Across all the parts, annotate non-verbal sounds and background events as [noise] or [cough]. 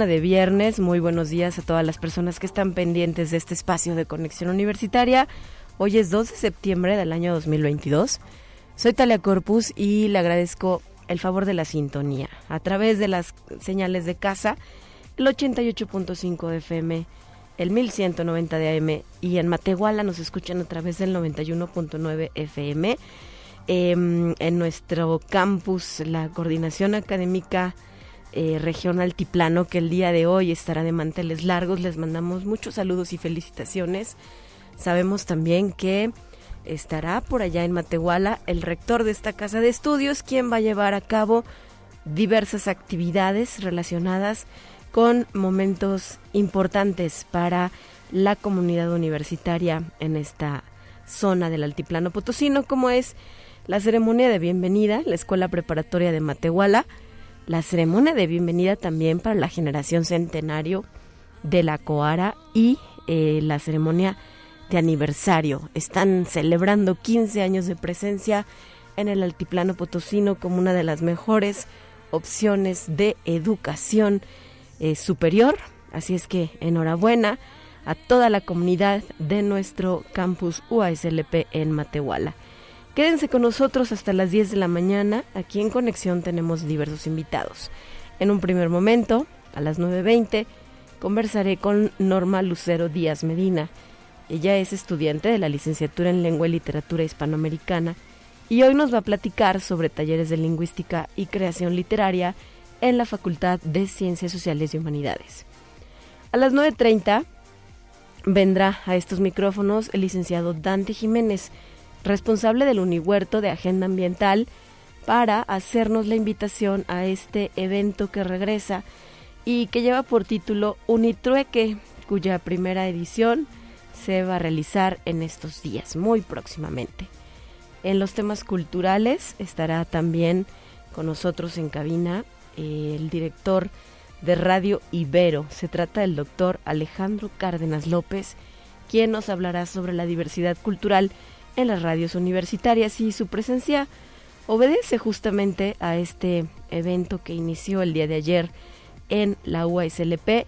Mañana de viernes. Muy buenos días a todas las personas que están pendientes de este espacio de conexión universitaria. Hoy es 2 de septiembre del año 2022. Soy Talia Corpus y le agradezco el favor de la sintonía a través de las señales de casa, el 88.5 de FM, el 1190 de AM y en Matehuala nos escuchan a través del 91.9 FM. Em, en nuestro campus, la coordinación académica eh, región altiplano que el día de hoy estará de manteles largos. Les mandamos muchos saludos y felicitaciones. Sabemos también que estará por allá en Matehuala el rector de esta casa de estudios, quien va a llevar a cabo diversas actividades relacionadas con momentos importantes para la comunidad universitaria en esta zona del altiplano potosino, como es la ceremonia de bienvenida, la Escuela Preparatoria de Matehuala, la ceremonia de bienvenida también para la generación centenario de la Coara y eh, la ceremonia de aniversario. Están celebrando 15 años de presencia en el altiplano potosino como una de las mejores opciones de educación eh, superior. Así es que enhorabuena a toda la comunidad de nuestro campus UASLP en Matehuala. Quédense con nosotros hasta las 10 de la mañana. Aquí en Conexión tenemos diversos invitados. En un primer momento, a las 9.20, conversaré con Norma Lucero Díaz Medina. Ella es estudiante de la licenciatura en Lengua y Literatura Hispanoamericana y hoy nos va a platicar sobre talleres de lingüística y creación literaria en la Facultad de Ciencias Sociales y Humanidades. A las 9.30 vendrá a estos micrófonos el licenciado Dante Jiménez, responsable del Unihuerto de Agenda Ambiental, para hacernos la invitación a este evento que regresa y que lleva por título Unitrueque, cuya primera edición se va a realizar en estos días, muy próximamente. En los temas culturales estará también con nosotros en cabina eh, el director de Radio Ibero. Se trata del doctor Alejandro Cárdenas López, quien nos hablará sobre la diversidad cultural en las radios universitarias y su presencia obedece justamente a este evento que inició el día de ayer en la UASLP,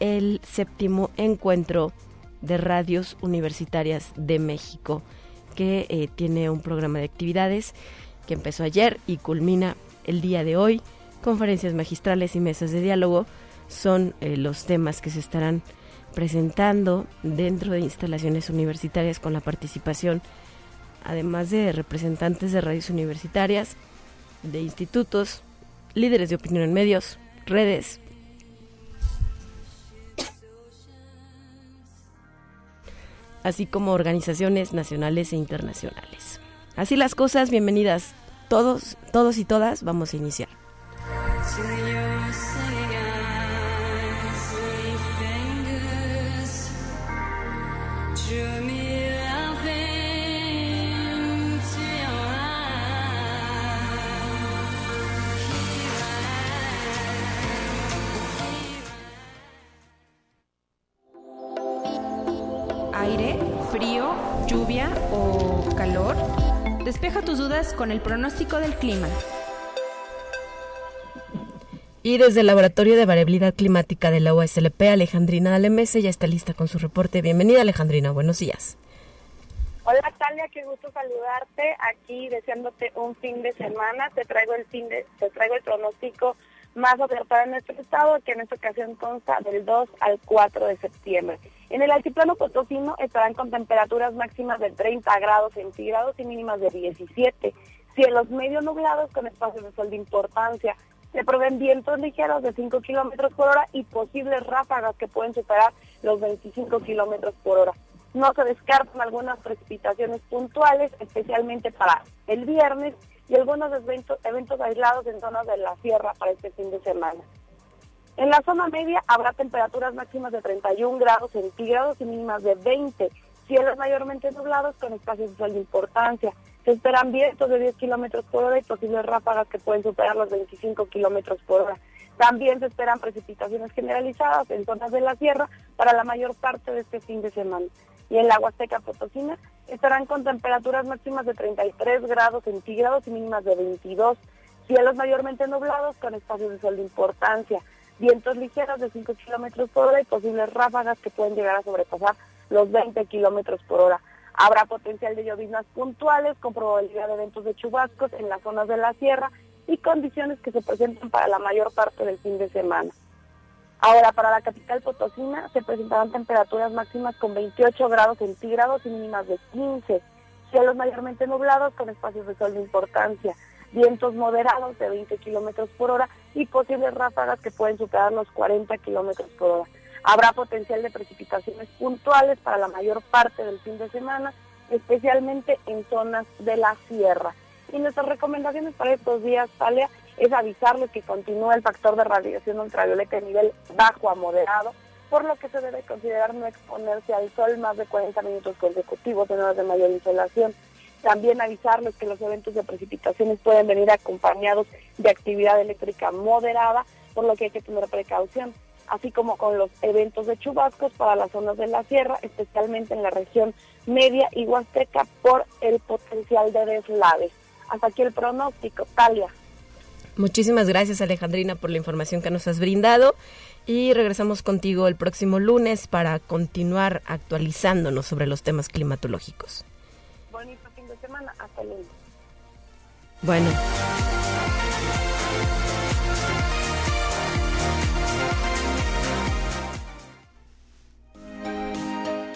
el séptimo encuentro de radios universitarias de México, que eh, tiene un programa de actividades que empezó ayer y culmina el día de hoy. Conferencias magistrales y mesas de diálogo son eh, los temas que se estarán presentando dentro de instalaciones universitarias con la participación, además de representantes de radios universitarias, de institutos, líderes de opinión en medios, redes, así como organizaciones nacionales e internacionales. Así las cosas, bienvenidas todos, todos y todas, vamos a iniciar. Con el pronóstico del clima. Y desde el Laboratorio de Variabilidad Climática de la USLP, Alejandrina Alemese ya está lista con su reporte. Bienvenida, Alejandrina. Buenos días. Hola, Talia. Qué gusto saludarte. Aquí deseándote un fin de semana. Te traigo el fin de, te traigo el pronóstico más acertado en nuestro estado, que en esta ocasión consta del 2 al 4 de septiembre. En el altiplano potosino estarán con temperaturas máximas de 30 grados centígrados y mínimas de 17. Cielos medio nublados con espacios de sol de importancia. Se proveen vientos ligeros de 5 kilómetros por hora y posibles ráfagas que pueden superar los 25 kilómetros por hora. No se descartan algunas precipitaciones puntuales, especialmente para el viernes y algunos eventos, aislados en zonas de la sierra para este fin de semana. En la zona media habrá temperaturas máximas de 31 grados centígrados y mínimas de 20, cielos mayormente nublados con espacios de sol de importancia. Se esperan vientos de 10 kilómetros por hora y posibles ráfagas que pueden superar los 25 kilómetros por hora. También se esperan precipitaciones generalizadas en zonas de la sierra para la mayor parte de este fin de semana. Y en la Huasteca Potosina estarán con temperaturas máximas de 33 grados centígrados y mínimas de 22. Cielos mayormente nublados con espacios de sol de importancia. Vientos ligeros de 5 kilómetros por hora y posibles ráfagas que pueden llegar a sobrepasar los 20 kilómetros por hora. Habrá potencial de lloviznas puntuales con probabilidad de eventos de chubascos en las zonas de la sierra y condiciones que se presentan para la mayor parte del fin de semana. Ahora, para la capital potosina se presentarán temperaturas máximas con 28 grados centígrados y mínimas de 15, cielos mayormente nublados con espacios de sol de importancia, vientos moderados de 20 kilómetros por hora y posibles ráfagas que pueden superar los 40 kilómetros por hora. Habrá potencial de precipitaciones puntuales para la mayor parte del fin de semana, especialmente en zonas de la sierra. Y nuestras recomendaciones para estos días, Talia, es avisarles que continúa el factor de radiación ultravioleta de nivel bajo a moderado, por lo que se debe considerar no exponerse al sol más de 40 minutos consecutivos en horas de mayor insolación. También avisarles que los eventos de precipitaciones pueden venir acompañados de actividad eléctrica moderada, por lo que hay que tener precaución, así como con los eventos de chubascos para las zonas de la sierra, especialmente en la región media y huasteca, por el potencial de deslaves. Hasta aquí el pronóstico. Talia. Muchísimas gracias Alejandrina por la información que nos has brindado y regresamos contigo el próximo lunes para continuar actualizándonos sobre los temas climatológicos. Bonito fin de semana, hasta el lunes. Bueno.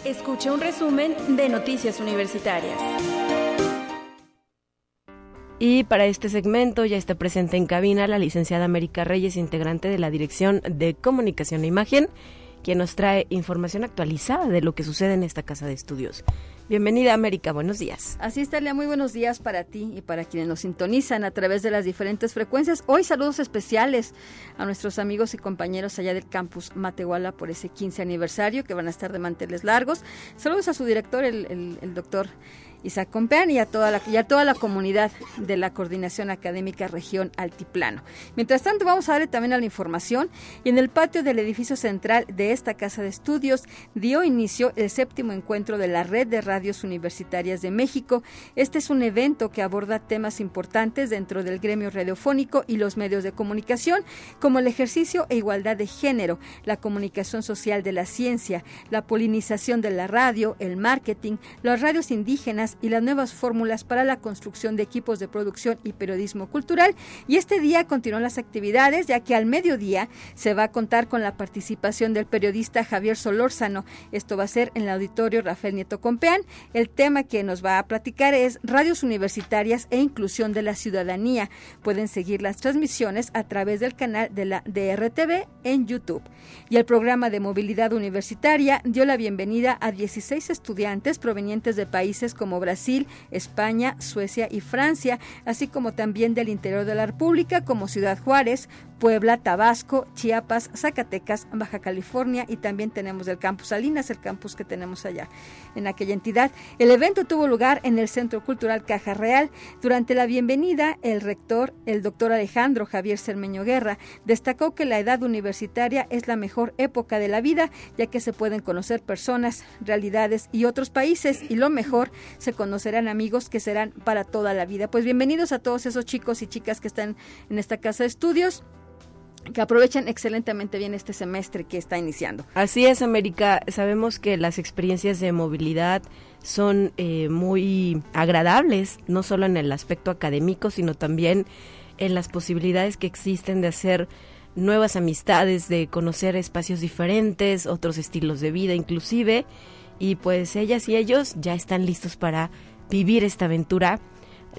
Escucha un resumen de Noticias Universitarias. Y para este segmento ya está presente en cabina la licenciada América Reyes, integrante de la Dirección de Comunicación e Imagen, quien nos trae información actualizada de lo que sucede en esta casa de estudios. Bienvenida América, buenos días. Así es, muy buenos días para ti y para quienes nos sintonizan a través de las diferentes frecuencias. Hoy saludos especiales a nuestros amigos y compañeros allá del campus Matehuala por ese 15 aniversario que van a estar de manteles largos. Saludos a su director, el, el, el doctor Isaac Compeán y a toda la, y a toda la comunidad de la Coordinación Académica Región Altiplano. Mientras tanto, vamos a darle también a la información y en el patio del edificio central de esta casa de estudios dio inicio el séptimo encuentro de la Red de Radios Universitarias de México. Este es un evento que aborda temas importantes dentro del gremio radiofónico y los medios de comunicación, como el ejercicio e igualdad de género, la comunicación social de la ciencia, la polinización de la radio, el marketing, las radios indígenas, y las nuevas fórmulas para la construcción de equipos de producción y periodismo cultural. Y este día continúan las actividades, ya que al mediodía se va a contar con la participación del periodista Javier Solórzano. Esto va a ser en el auditorio Rafael Nieto Compeán. El tema que nos va a platicar es radios universitarias e inclusión de la ciudadanía. Pueden seguir las transmisiones a través del canal de la DRTV en YouTube. Y el programa de movilidad universitaria dio la bienvenida a 16 estudiantes provenientes de países como Brasil, España, Suecia y Francia, así como también del interior de la República como Ciudad Juárez, Puebla, Tabasco, Chiapas, Zacatecas, Baja California y también tenemos el campus Salinas, el campus que tenemos allá en aquella entidad. El evento tuvo lugar en el Centro Cultural Caja Real. Durante la bienvenida, el rector, el doctor Alejandro Javier Cermeño Guerra, destacó que la edad universitaria es la mejor época de la vida, ya que se pueden conocer personas, realidades y otros países y lo mejor, se conocerán amigos que serán para toda la vida. Pues bienvenidos a todos esos chicos y chicas que están en esta casa de estudios que aprovechen excelentemente bien este semestre que está iniciando. Así es, América. Sabemos que las experiencias de movilidad son eh, muy agradables, no solo en el aspecto académico, sino también en las posibilidades que existen de hacer nuevas amistades, de conocer espacios diferentes, otros estilos de vida inclusive. Y pues ellas y ellos ya están listos para vivir esta aventura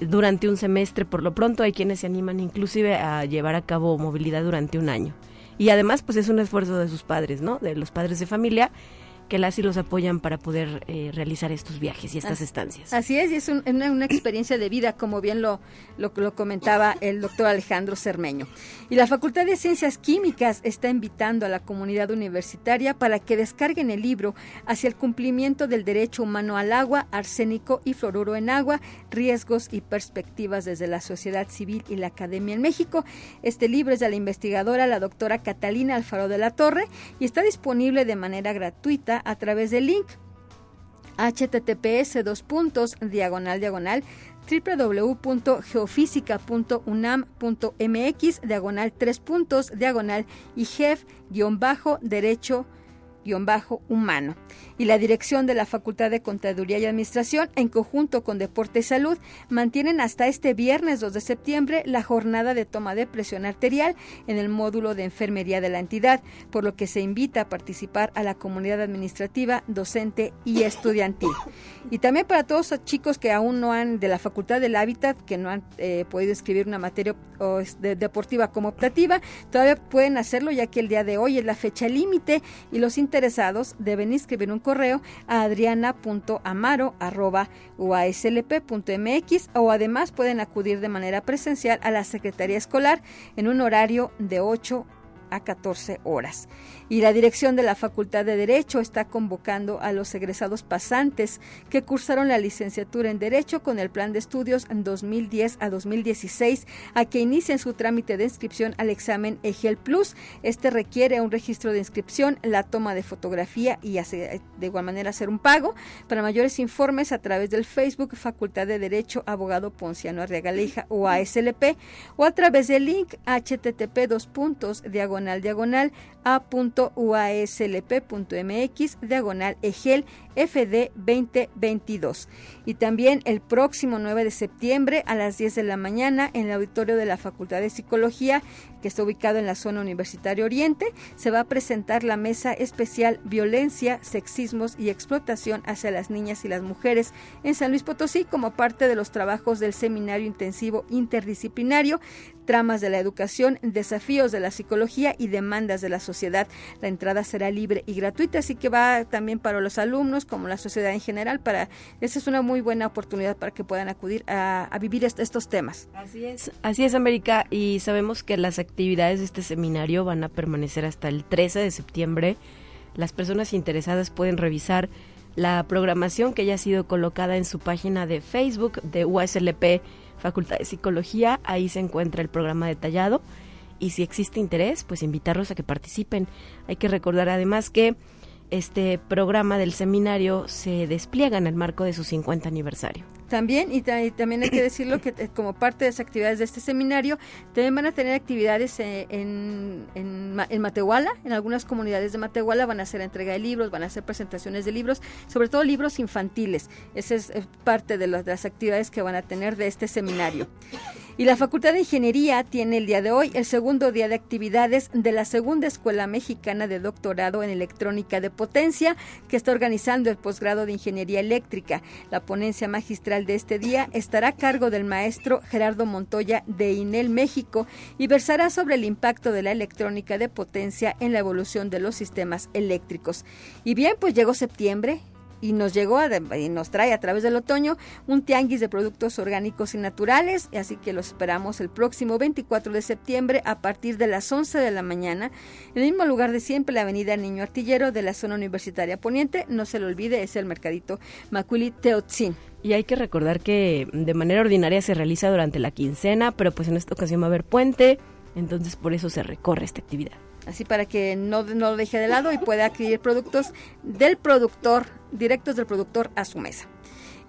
durante un semestre. Por lo pronto hay quienes se animan inclusive a llevar a cabo movilidad durante un año. Y además pues es un esfuerzo de sus padres, ¿no? De los padres de familia que las y los apoyan para poder eh, realizar estos viajes y estas estancias. Así es, y es una, experiencia de vida, como bien lo, lo, lo, comentaba el doctor Alejandro Cermeño. Y la Facultad de Ciencias Químicas está invitando a la comunidad universitaria para que descarguen el libro hacia el cumplimiento del derecho humano al agua, arsénico y fluoruro en agua, riesgos y perspectivas desde la sociedad civil y la academia en México. Este libro es de la investigadora, la doctora Catalina Alfaro de la Torre, y está disponible de manera gratuita a través del link https dos puntos diagonal diagonal www.geofísica.unam.mx diagonal tres puntos diagonal y jef derecho humano y la dirección de la Facultad de Contaduría y Administración, en conjunto con Deporte y Salud, mantienen hasta este viernes 2 de septiembre la jornada de toma de presión arterial en el módulo de enfermería de la entidad, por lo que se invita a participar a la comunidad administrativa, docente y estudiantil. Y también para todos los chicos que aún no han, de la Facultad del Hábitat, que no han eh, podido escribir una materia deportiva como optativa, todavía pueden hacerlo ya que el día de hoy es la fecha límite y los interesados deben inscribir un correo a adriana.amaro.uaslp.mx o además pueden acudir de manera presencial a la Secretaría Escolar en un horario de 8 a 14 horas. Y la dirección de la Facultad de Derecho está convocando a los egresados pasantes que cursaron la licenciatura en Derecho con el plan de estudios en 2010 a 2016 a que inicien su trámite de inscripción al examen EGEL Plus. Este requiere un registro de inscripción, la toma de fotografía y de igual manera hacer un pago. Para mayores informes a través del Facebook Facultad de Derecho Abogado Ponciano Arriaga o ASLP o a través del link http dos puntos diagonal diagonal a.uaslp.mx diagonal egel FD 2022. Y también el próximo 9 de septiembre a las 10 de la mañana en el auditorio de la Facultad de Psicología, que está ubicado en la zona universitaria Oriente, se va a presentar la mesa especial Violencia, Sexismos y Explotación hacia las niñas y las mujeres en San Luis Potosí como parte de los trabajos del Seminario Intensivo Interdisciplinario, Tramas de la Educación, Desafíos de la Psicología y Demandas de la Sociedad. La entrada será libre y gratuita, así que va también para los alumnos como la sociedad en general. Para esa es una muy buena oportunidad para que puedan acudir a, vivir estos temas. Así es, así es América y sabemos que las actividades de este seminario van a permanecer hasta el 13 de septiembre. Las personas interesadas pueden revisar la programación que ya ha sido colocada en su página de Facebook de USLP Facultad de Psicología. Ahí se encuentra el programa detallado y si existe interés, pues invitarlos a que participen. Hay que recordar además que este programa del seminario se despliega en el marco de su 50 aniversario. También, y, también hay que decirlo que eh, como parte de las actividades de este seminario, también van a tener actividades eh, en, en, Matehuala, en algunas comunidades de Matehuala van a hacer entrega de libros, van a hacer presentaciones de libros, sobre todo libros infantiles. Esa es parte de las, de las actividades que van a tener de este seminario. Y la Facultad de Ingeniería tiene el día de hoy el segundo día de actividades de la segunda Escuela Mexicana de Doctorado en Electrónica de Potencia, que está organizando el posgrado de Ingeniería Eléctrica. La ponencia magistral de este día estará a cargo del maestro Gerardo Montoya de INEL México y versará sobre el impacto de la electrónica de potencia en la evolución de los sistemas eléctricos. Y bien, pues llegó septiembre, y nos llegó y nos trae a través del otoño un tianguis de productos orgánicos y naturales, así que lo esperamos el próximo 24 de septiembre a partir de las 11 de la mañana, en el mismo lugar de siempre, la avenida Niño Artillero de la zona universitaria poniente, no se lo olvide, es el mercadito Maculi Teotzin. Y hay que recordar que de manera ordinaria se realiza durante la quincena, pero pues en esta ocasión va a haber puente, entonces por eso se recorre esta actividad así para que no, no lo deje de lado y pueda adquirir productos del productor, directos del productor a su mesa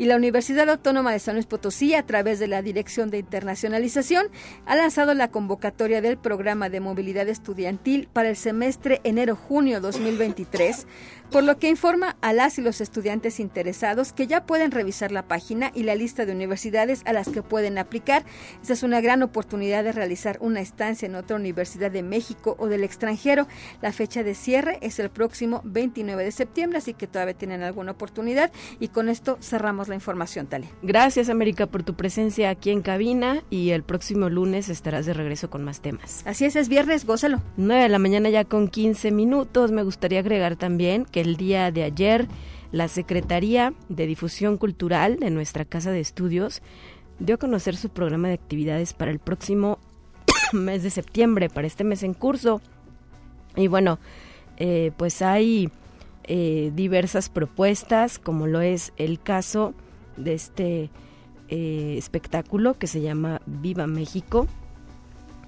y la Universidad Autónoma de San Luis Potosí, a través de la Dirección de Internacionalización, ha lanzado la convocatoria del programa de movilidad estudiantil para el semestre enero-junio 2023 por lo que informa a las y los estudiantes interesados que ya pueden revisar la página y la lista de universidades a las que pueden aplicar. Esta es una gran oportunidad de realizar una estancia en otra universidad de México o del extranjero. La fecha de cierre es el próximo 29 de septiembre, así que todavía tienen alguna oportunidad y con esto cerramos la información, Talia. Gracias, América, por tu presencia aquí en cabina y el próximo lunes estarás de regreso con más temas. Así es, es viernes, gózalo. 9 de la mañana ya con 15 minutos. Me gustaría agregar también que el día de ayer la Secretaría de Difusión Cultural de nuestra Casa de Estudios dio a conocer su programa de actividades para el próximo [coughs] mes de septiembre, para este mes en curso. Y bueno, eh, pues hay eh, diversas propuestas, como lo es el caso de este eh, espectáculo que se llama Viva México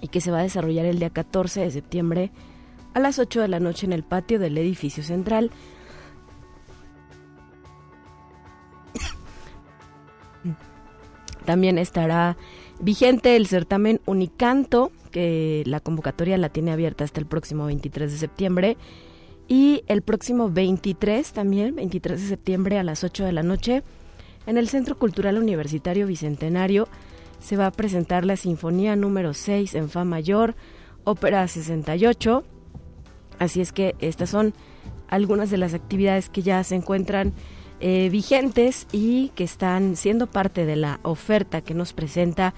y que se va a desarrollar el día 14 de septiembre a las 8 de la noche en el patio del edificio central. También estará vigente el certamen Unicanto, que la convocatoria la tiene abierta hasta el próximo 23 de septiembre. Y el próximo 23 también, 23 de septiembre a las 8 de la noche, en el Centro Cultural Universitario Bicentenario se va a presentar la Sinfonía número 6 en Fa mayor, Ópera 68. Así es que estas son algunas de las actividades que ya se encuentran eh, vigentes y que están siendo parte de la oferta que nos presenta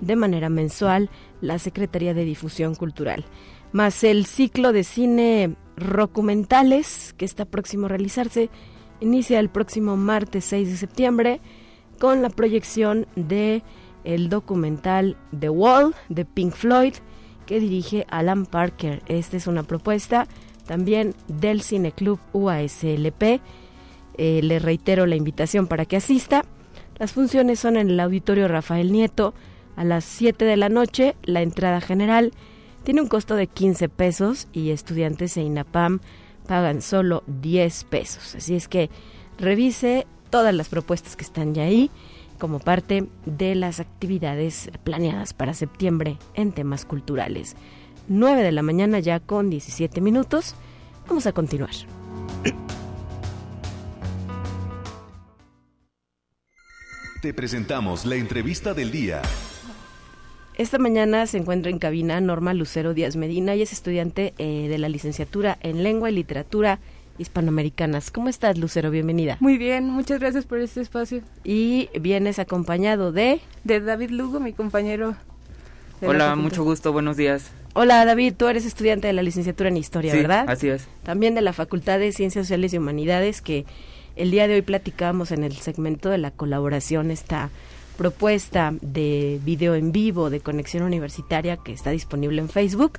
de manera mensual la Secretaría de Difusión Cultural. Más el ciclo de cine documentales que está próximo a realizarse inicia el próximo martes 6 de septiembre con la proyección de el documental The Wall de Pink Floyd que dirige Alan Parker. Esta es una propuesta también del Cineclub UASLP eh, le reitero la invitación para que asista. Las funciones son en el Auditorio Rafael Nieto a las 7 de la noche. La entrada general tiene un costo de 15 pesos y estudiantes e INAPAM pagan solo 10 pesos. Así es que revise todas las propuestas que están ya ahí como parte de las actividades planeadas para septiembre en temas culturales. 9 de la mañana ya con 17 minutos. Vamos a continuar. Te presentamos la entrevista del día. Esta mañana se encuentra en cabina Norma Lucero Díaz Medina y es estudiante eh, de la licenciatura en Lengua y Literatura Hispanoamericanas. ¿Cómo estás, Lucero? Bienvenida. Muy bien, muchas gracias por este espacio. Y vienes acompañado de... De David Lugo, mi compañero. Hola, mucho gusto, buenos días. Hola, David, tú eres estudiante de la licenciatura en Historia, sí, ¿verdad? así es. También de la Facultad de Ciencias Sociales y Humanidades que el día de hoy platicamos en el segmento de la colaboración esta propuesta de video en vivo de conexión universitaria que está disponible en Facebook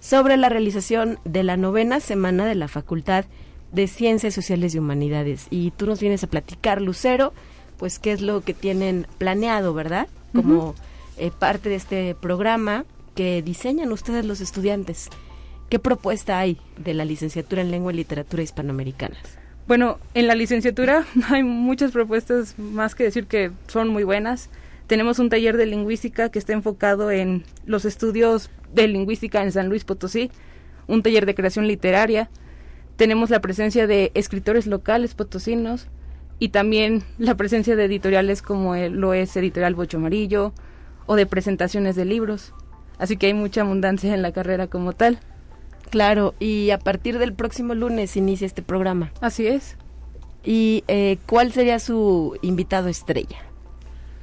sobre la realización de la novena semana de la Facultad de Ciencias Sociales y Humanidades. Y tú nos vienes a platicar, Lucero, pues qué es lo que tienen planeado, ¿verdad? Como eh, parte de este programa que diseñan ustedes los estudiantes. ¿Qué propuesta hay de la licenciatura en Lengua y Literatura Hispanoamericanas? Bueno, en la licenciatura [laughs] hay muchas propuestas más que decir que son muy buenas. Tenemos un taller de lingüística que está enfocado en los estudios de lingüística en San Luis Potosí, un taller de creación literaria. Tenemos la presencia de escritores locales potosinos y también la presencia de editoriales como lo es Editorial Bocho Amarillo o de presentaciones de libros. Así que hay mucha abundancia en la carrera como tal. Claro, y a partir del próximo lunes inicia este programa. Así es. ¿Y eh, cuál sería su invitado estrella?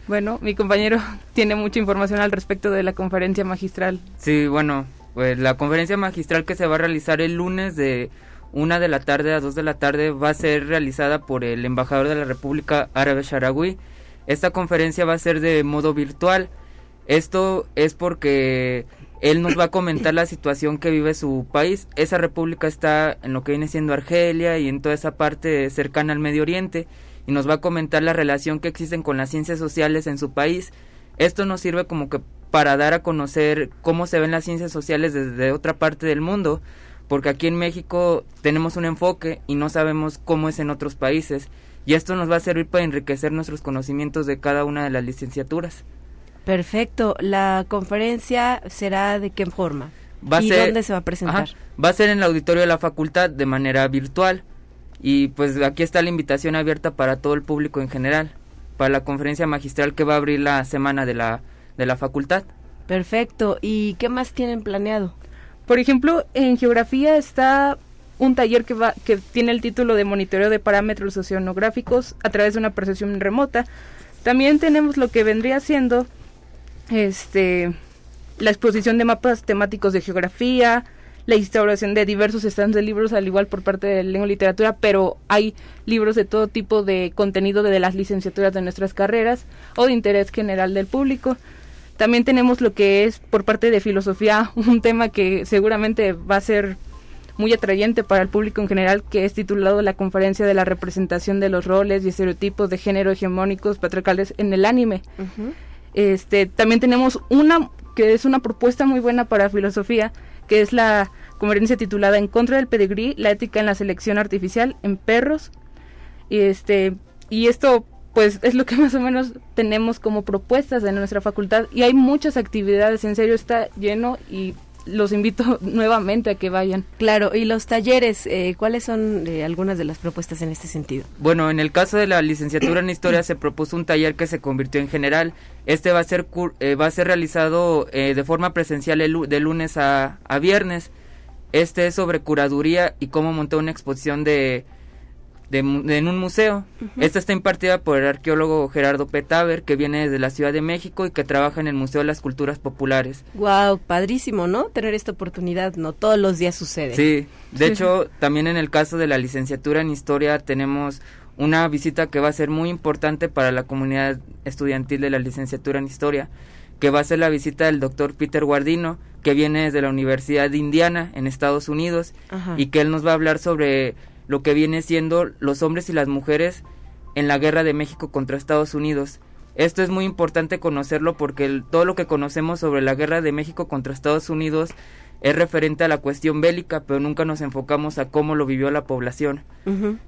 Bueno, mi compañero [laughs] tiene mucha información al respecto de la conferencia magistral. Sí, bueno, pues la conferencia magistral que se va a realizar el lunes de una de la tarde a dos de la tarde va a ser realizada por el embajador de la República Árabe Saharaui. Esta conferencia va a ser de modo virtual. Esto es porque él nos va a comentar la situación que vive su país. Esa república está en lo que viene siendo Argelia y en toda esa parte cercana al Medio Oriente y nos va a comentar la relación que existen con las ciencias sociales en su país. Esto nos sirve como que para dar a conocer cómo se ven las ciencias sociales desde otra parte del mundo, porque aquí en México tenemos un enfoque y no sabemos cómo es en otros países, y esto nos va a servir para enriquecer nuestros conocimientos de cada una de las licenciaturas. Perfecto. ¿La conferencia será de qué forma? Va a ¿Y ser- dónde se va a presentar? Ajá, va a ser en el auditorio de la facultad de manera virtual y pues aquí está la invitación abierta para todo el público en general para la conferencia magistral que va a abrir la semana de la de la facultad. Perfecto. ¿Y qué más tienen planeado? Por ejemplo, en geografía está un taller que va que tiene el título de monitoreo de parámetros oceanográficos a través de una percepción remota. También tenemos lo que vendría siendo este la exposición de mapas temáticos de geografía, la instauración de diversos stands de libros, al igual por parte de lengua y literatura, pero hay libros de todo tipo de contenido de las licenciaturas de nuestras carreras o de interés general del público. También tenemos lo que es por parte de filosofía, [laughs] un tema que seguramente va a ser muy atrayente para el público en general, que es titulado La conferencia de la representación de los roles y estereotipos de género hegemónicos patriarcales en el anime. Este, también tenemos una que es una propuesta muy buena para filosofía, que es la conferencia titulada En contra del pedigrí, la ética en la selección artificial en perros. Y este y esto pues es lo que [laughs] más o menos tenemos como propuestas en nuestra facultad y hay muchas actividades, en serio está lleno y los invito [laughs] nuevamente a que vayan. Claro, y los talleres, eh, ¿cuáles son eh, algunas de las propuestas en este sentido? Bueno, en el caso de la licenciatura en Historia se propuso un taller que se convirtió en general. Este va a ser, eh, va a ser realizado de forma presencial de lunes a, a viernes. Este es sobre curaduría y cómo montar una exposición de en un museo. Esta está impartida por el arqueólogo Gerardo Petaver, que viene de la Ciudad de México y que trabaja en el Museo de las Culturas Populares. Wow, padrísimo, ¿no? Tener esta oportunidad, no todos los días sucede. Sí, de hecho, también en el caso de la licenciatura en Historia tenemos una visita que va a ser muy importante para la comunidad estudiantil de la licenciatura en Historia, que va a ser la visita del doctor Peter Guardino, que viene desde la Universidad de Indiana en Estados Unidos, y que él nos va a hablar sobre lo que viene siendo los hombres y las mujeres en la guerra de México contra Estados Unidos. Esto es muy importante conocerlo porque todo lo que conocemos sobre la guerra de México contra Estados Unidos es referente a la cuestión bélica, pero nunca nos enfocamos a cómo lo vivió la población.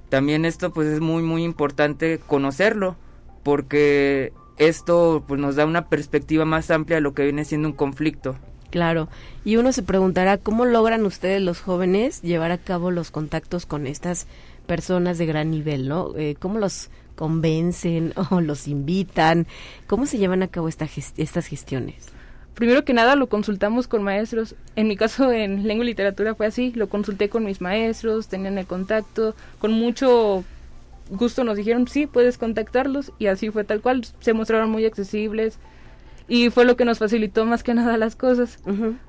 También esto pues es muy muy importante conocerlo porque esto pues nos da una perspectiva más amplia de lo que viene siendo un conflicto. Claro, y uno se preguntará cómo logran ustedes los jóvenes llevar a cabo los contactos con estas personas de gran nivel, ¿no? Eh, ¿Cómo los convencen [laughs] o los invitan? ¿Cómo se llevan a cabo esta estas gestiones? Primero que nada lo consultamos con maestros. En mi caso en lengua y literatura fue así, lo consulté con mis maestros, tenían el contacto, con mucho gusto nos dijeron, sí, puedes contactarlos y así fue tal cual, se mostraron muy accesibles, y fue lo que nos facilitó más que nada las cosas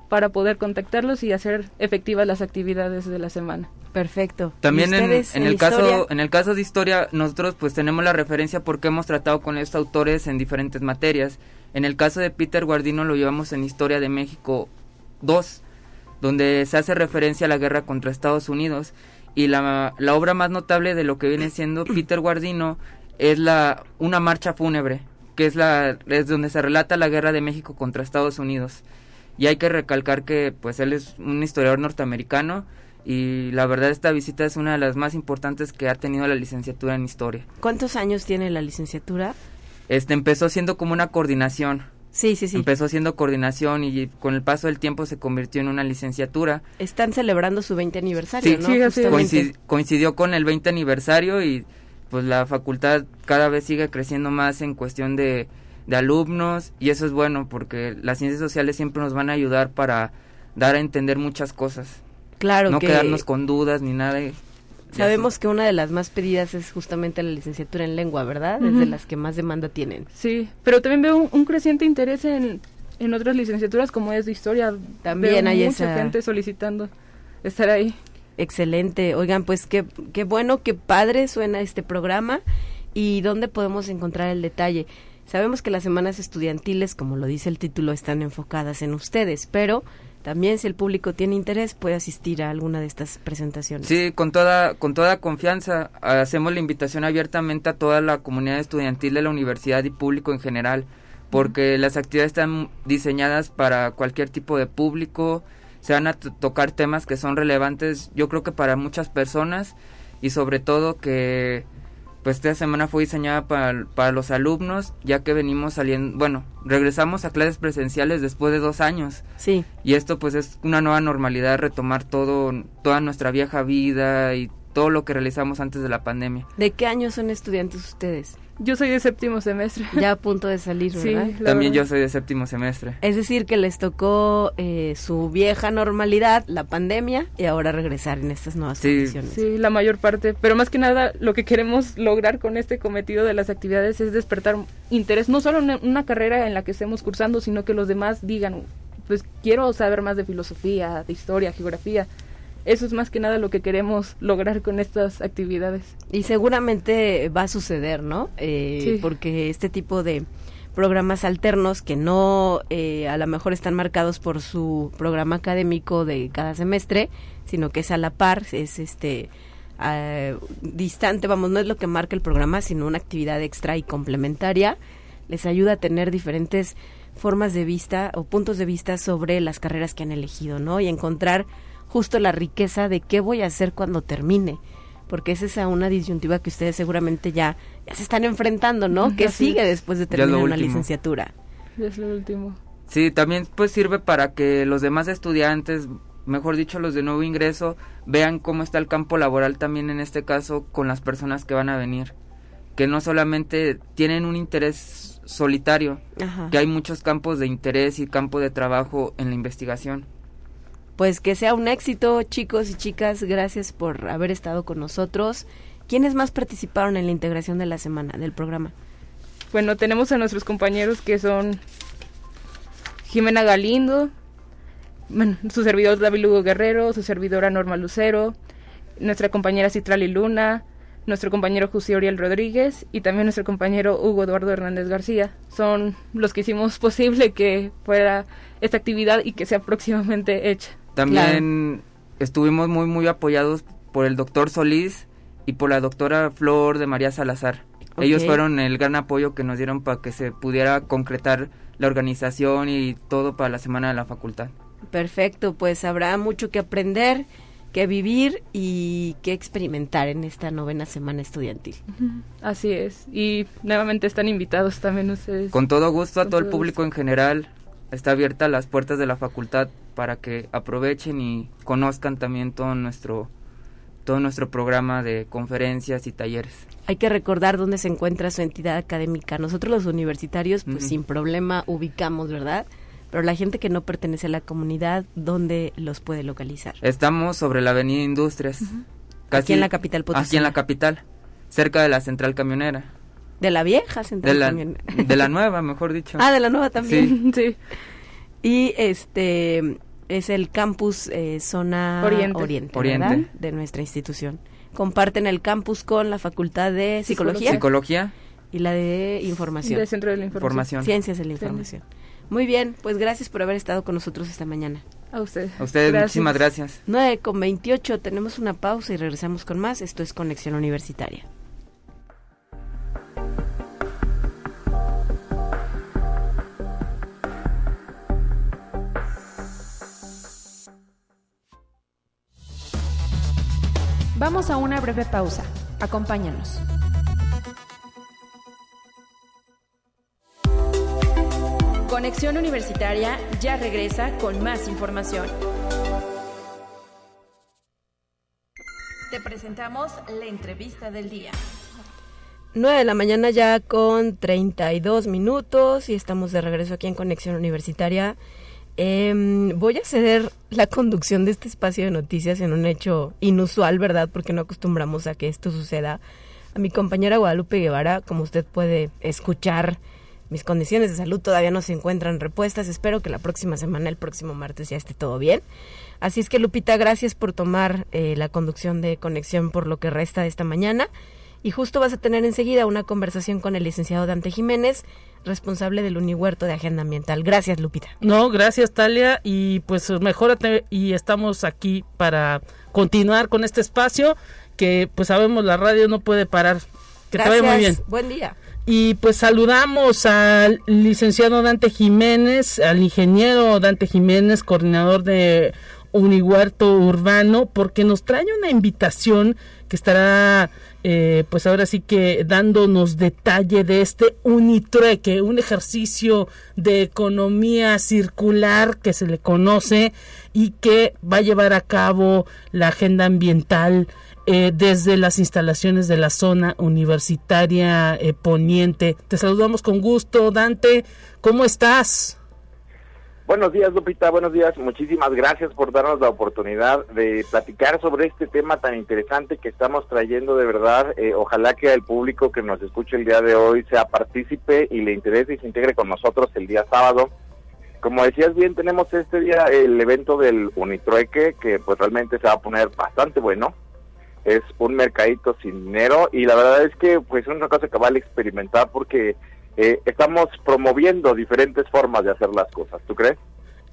para poder contactarlos y hacer efectivas las actividades de la semana. Perfecto. También en, el caso en el caso de historia nosotros pues tenemos la referencia porque hemos tratado con estos autores en diferentes materias. En el caso de Peter Guardino lo llevamos en Historia de México 2, donde se hace referencia a la guerra contra Estados Unidos y la, la obra más notable de lo que viene siendo Peter Guardino es la una marcha fúnebre que es la es donde se relata la guerra de México contra Estados Unidos. Y hay que recalcar que pues él es un historiador norteamericano y la verdad esta visita es una de las más importantes que ha tenido la licenciatura en historia. ¿Cuántos años tiene la licenciatura? Este empezó siendo como una coordinación. Sí, sí, sí. Empezó siendo coordinación y con el paso del tiempo se convirtió en una licenciatura. Están celebrando su 20 aniversario, ¿no? Sí, coincidió con el 20 aniversario y pues la facultad cada vez sigue creciendo más en cuestión de, alumnos y eso es bueno porque las ciencias sociales siempre nos van a ayudar para dar a entender muchas cosas. Claro. No quedarnos con dudas ni nada. Sabemos que una de las más pedidas es justamente la licenciatura en lengua, ¿verdad? Es de las que más demanda tienen. Sí, pero también veo un, creciente interés en, en otras licenciaturas como es de historia. También hay mucha gente solicitando estar ahí. Excelente. Oigan, pues qué, qué bueno, qué padre suena este programa y dónde podemos encontrar el detalle. Sabemos que las semanas estudiantiles, como lo dice el título, están enfocadas en ustedes, pero también si el público tiene interés puede asistir a alguna de estas presentaciones. Sí, con toda con toda confianza hacemos la invitación abiertamente a toda la comunidad estudiantil de la universidad y público en general, porque las actividades están diseñadas para cualquier tipo de público, se van a tocar temas que son relevantes yo creo que para muchas personas y sobre todo que pues esta semana fue diseñada para, para los alumnos ya que venimos saliendo bueno regresamos a clases presenciales después de dos años sí y esto pues es una nueva normalidad retomar todo toda nuestra vieja vida y todo lo que realizamos antes de la pandemia. ¿De qué año son estudiantes ustedes? Yo soy de séptimo semestre. Ya a punto de salir, ¿verdad? Sí, También verdad. yo soy de séptimo semestre. Es decir, que les tocó eh, su vieja normalidad, la pandemia, y ahora regresar en estas nuevas Sí, condiciones. Sí, la mayor parte. Pero más que nada, lo que queremos lograr con este cometido de las actividades es despertar interés, no solo en una carrera en la que estemos cursando, sino que los demás digan, pues quiero saber más de filosofía, de historia, geografía. Eso es más que nada lo que queremos lograr con estas actividades. Y seguramente va a suceder, ¿no? Eh, Sí. Porque este tipo de programas alternos que no eh, a lo mejor están marcados por su programa académico de cada semestre, sino que es a la par, es este distante, vamos, no es lo que marca el programa, sino una actividad extra y complementaria, les ayuda a tener diferentes formas de vista o puntos de vista sobre las carreras que han elegido, ¿no? Y encontrar justo la riqueza de qué voy a hacer cuando termine porque esa es a una disyuntiva que ustedes seguramente ya, ya se están enfrentando, ¿no? ¿Qué Así sigue es. después de terminar una licenciatura? Es lo último. Sí, también pues sirve para que los demás estudiantes, mejor dicho los de nuevo ingreso, vean cómo está el campo laboral también en este caso con las personas que van a venir, que no solamente tienen un interés solitario, Ajá. que hay muchos campos de interés y campo de trabajo en la investigación. Pues que sea un éxito, chicos y chicas, gracias por haber estado con nosotros. ¿Quiénes más participaron en la integración de la semana del programa? Bueno, tenemos a nuestros compañeros que son Jimena Galindo, bueno, su servidor David Lugo Guerrero, su servidora Norma Lucero, nuestra compañera Citrali Luna, nuestro compañero José Oriel Rodríguez y también nuestro compañero Hugo Eduardo Hernández García. Son los que hicimos [laughs] posible que fuera esta actividad y que sea próximamente hecha. También estuvimos muy muy apoyados por el doctor Solís y por la doctora Flor de María Salazar. Ellos fueron el gran apoyo que nos dieron para que se pudiera concretar la organización y todo para la semana de la facultad. Perfecto, pues habrá mucho que aprender, que vivir y que experimentar en esta novena semana estudiantil. Así es. Y nuevamente están invitados también ustedes. Con todo gusto a Con todo el público en general. Está abierta las puertas de la facultad para que aprovechen y conozcan también todo nuestro todo nuestro programa de conferencias y talleres. Hay que recordar dónde se encuentra su entidad académica. Nosotros los universitarios, pues Ujú. sin problema ubicamos, ¿verdad? Pero la gente que no pertenece a la comunidad, ¿dónde los puede localizar? Estamos sobre la Avenida Industrias. Aquí en la capital potosina. Aquí en la capital, cerca de la central camionera. De la vieja central De la, también. de la [laughs] nueva, mejor dicho. ah, de la nueva también. Sí. [laughs] Y este es el campus eh, zona Oriente. oriente, de nuestra institución. Comparten el campus con la Facultad de Psicología, Psicología, y la de Información. Del Centro de la Información. formación. Ciencias de la Información. Muy bien, pues gracias por haber estado con nosotros esta mañana. A ustedes. A ustedes Gracias. muchísimas gracias. 9 con 28, tenemos una pausa y regresamos con más. Esto es Conexión Universitaria. Vamos a una breve pausa. Acompáñanos. Conexión Universitaria ya regresa con más información. Te presentamos la entrevista del día. 9 de la mañana ya con 32 minutos y estamos de regreso aquí en Conexión Universitaria. Em, voy a ceder la conducción de este espacio de noticias en un hecho inusual, ¿verdad? Porque no acostumbramos a que esto suceda. A mi compañera Guadalupe Guevara, como usted puede escuchar, mis condiciones de salud todavía no se encuentran repuestas. Espero que la próxima semana, el próximo martes, ya esté todo bien. Así es que, Lupita, gracias por tomar eh, la conducción de conexión por lo que resta de esta mañana. Y justo vas a tener enseguida una conversación con el licenciado Dante Jiménez, responsable del Unihuerto de Agenda Ambiental. Gracias, Lupita. No, gracias Talia y pues mejórate y estamos aquí para continuar con este espacio que pues sabemos la radio no puede parar. Que te vaya muy bien. Buen día. Y pues saludamos al licenciado Dante Jiménez, al ingeniero Dante Jiménez, coordinador de Unihuerto Urbano, porque nos trae una invitación que estará, eh, pues ahora sí que dándonos detalle de este Unitrueque, un ejercicio de economía circular que se le conoce y que va a llevar a cabo la agenda ambiental eh, desde las instalaciones de la zona universitaria eh, poniente. Te saludamos con gusto, Dante. ¿Cómo estás? Buenos días, Lupita. Buenos días. Muchísimas gracias por darnos la oportunidad de platicar sobre este tema tan interesante que estamos trayendo de verdad. Eh, ojalá que el público que nos escuche el día de hoy sea partícipe y le interese y se integre con nosotros el día sábado. Como decías bien, tenemos este día el evento del Unitrueque, que pues realmente se va a poner bastante bueno es un mercadito sin dinero y la verdad es que pues es una cosa que vale experimentar porque eh, estamos promoviendo diferentes formas de hacer las cosas, ¿tú crees?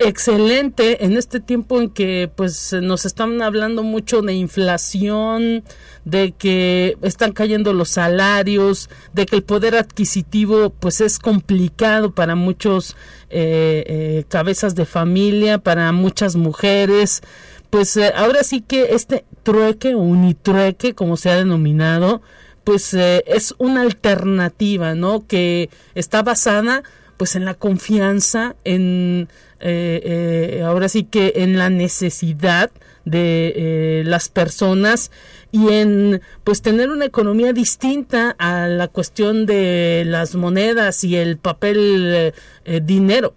Excelente, en este tiempo en que pues nos están hablando mucho de inflación, de que están cayendo los salarios, de que el poder adquisitivo pues es complicado para muchos eh, eh, cabezas de familia, para muchas mujeres, pues eh, ahora sí que este trueque unitrueque, como se ha denominado, pues eh, es una alternativa, ¿no? Que está basada pues en la confianza, en eh, ahora sí que en la necesidad de las personas y en pues tener una economía distinta a la cuestión de las monedas y el papel dinero.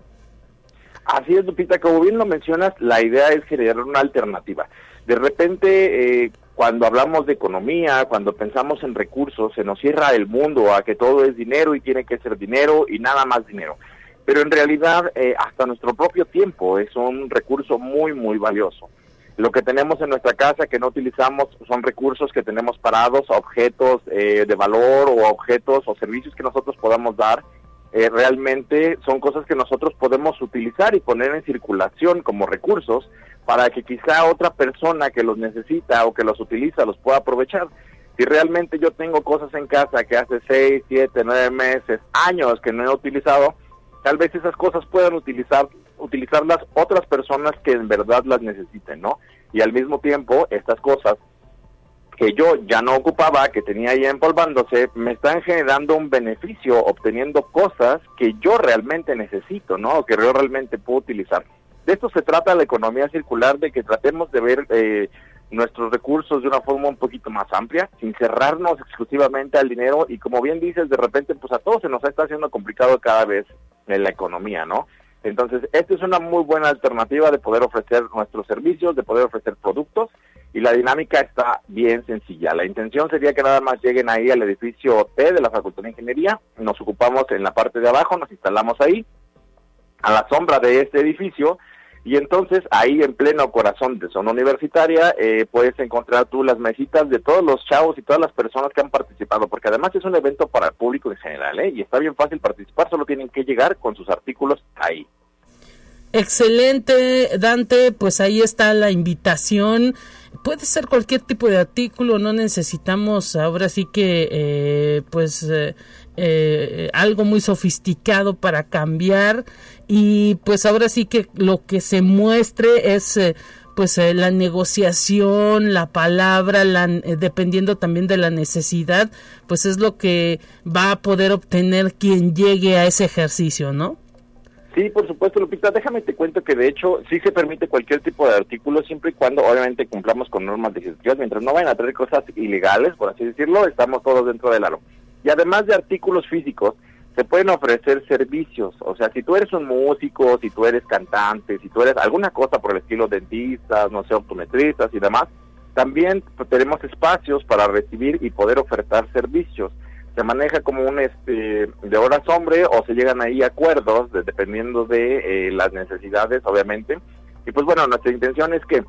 Así es, Lupita, como bien lo mencionas, la idea es generar una alternativa. De repente, eh, cuando hablamos de economía, cuando pensamos en recursos, se nos cierra el mundo a que todo es dinero y tiene que ser dinero y nada más dinero. Pero en realidad, eh, hasta nuestro propio tiempo es un recurso muy, muy valioso. Lo que tenemos en nuestra casa que no utilizamos son recursos que tenemos parados, objetos eh, de valor o objetos o servicios que nosotros podamos dar eh, realmente son cosas que nosotros podemos utilizar y poner en circulación como recursos para que quizá otra persona que los necesita o que los utiliza los pueda aprovechar. Si realmente yo tengo cosas en casa que hace 6, 7, 9 meses, años que no he utilizado, tal vez esas cosas puedan utilizar, utilizarlas otras personas que en verdad las necesiten, ¿no? Y al mismo tiempo, estas cosas que yo ya no ocupaba, que tenía ahí empolvándose, me están generando un beneficio obteniendo cosas que yo realmente necesito, ¿no? que yo realmente puedo utilizar. De esto se trata la economía circular, de que tratemos de ver eh, nuestros recursos de una forma un poquito más amplia, sin cerrarnos exclusivamente al dinero y como bien dices, de repente pues a todos se nos está haciendo complicado cada vez en la economía, ¿no? Entonces, esta es una muy buena alternativa de poder ofrecer nuestros servicios, de poder ofrecer productos y la dinámica está bien sencilla. La intención sería que nada más lleguen ahí al edificio T de la Facultad de Ingeniería, nos ocupamos en la parte de abajo, nos instalamos ahí, a la sombra de este edificio, y entonces ahí en pleno corazón de zona universitaria eh, puedes encontrar tú las mesitas de todos los chavos y todas las personas que han participado, porque además es un evento para el público en general, ¿eh? y está bien fácil participar, solo tienen que llegar con sus artículos ahí. Excelente, Dante, pues ahí está la invitación. Puede ser cualquier tipo de artículo, no necesitamos ahora sí que eh, pues eh, eh, algo muy sofisticado para cambiar y pues ahora sí que lo que se muestre es pues la negociación, la palabra, la, dependiendo también de la necesidad, pues es lo que va a poder obtener quien llegue a ese ejercicio, ¿no? Sí, por supuesto, Lupita. Déjame te cuento que de hecho sí se permite cualquier tipo de artículo siempre y cuando obviamente cumplamos con normas legislativas. Mientras no vayan a traer cosas ilegales, por así decirlo, estamos todos dentro del aro. Y además de artículos físicos, se pueden ofrecer servicios. O sea, si tú eres un músico, si tú eres cantante, si tú eres alguna cosa por el estilo dentistas, no sé, optometristas y demás, también tenemos espacios para recibir y poder ofertar servicios se maneja como un este de horas hombre o se llegan ahí acuerdos dependiendo de eh, las necesidades obviamente. Y pues bueno nuestra intención es que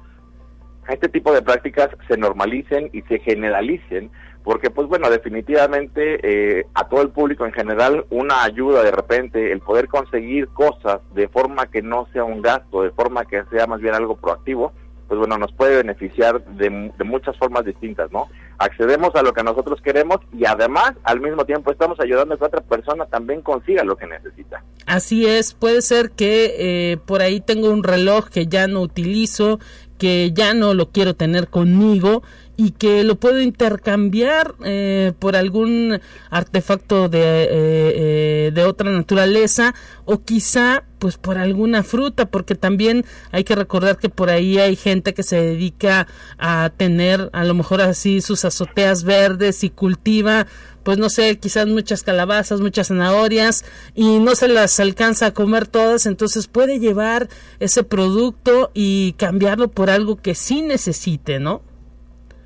este tipo de prácticas se normalicen y se generalicen porque pues bueno definitivamente eh, a todo el público en general una ayuda de repente el poder conseguir cosas de forma que no sea un gasto de forma que sea más bien algo proactivo pues bueno, nos puede beneficiar de, muchas formas distintas, ¿no? Accedemos a lo que nosotros queremos y además al mismo tiempo estamos ayudando a que otra persona también consiga lo que necesita. Así es, puede ser que eh, por ahí tengo un reloj que ya no utilizo, que ya no lo quiero tener conmigo y que lo puedo intercambiar eh, por algún artefacto de, eh, eh, de otra naturaleza o quizá pues por alguna fruta porque también hay que recordar que por ahí hay gente que se dedica a tener a lo mejor así sus azoteas verdes y cultiva pues no sé, quizás muchas calabazas, muchas zanahorias y no se las alcanza a comer todas, entonces puede llevar ese producto y cambiarlo por algo que sí necesite, ¿no?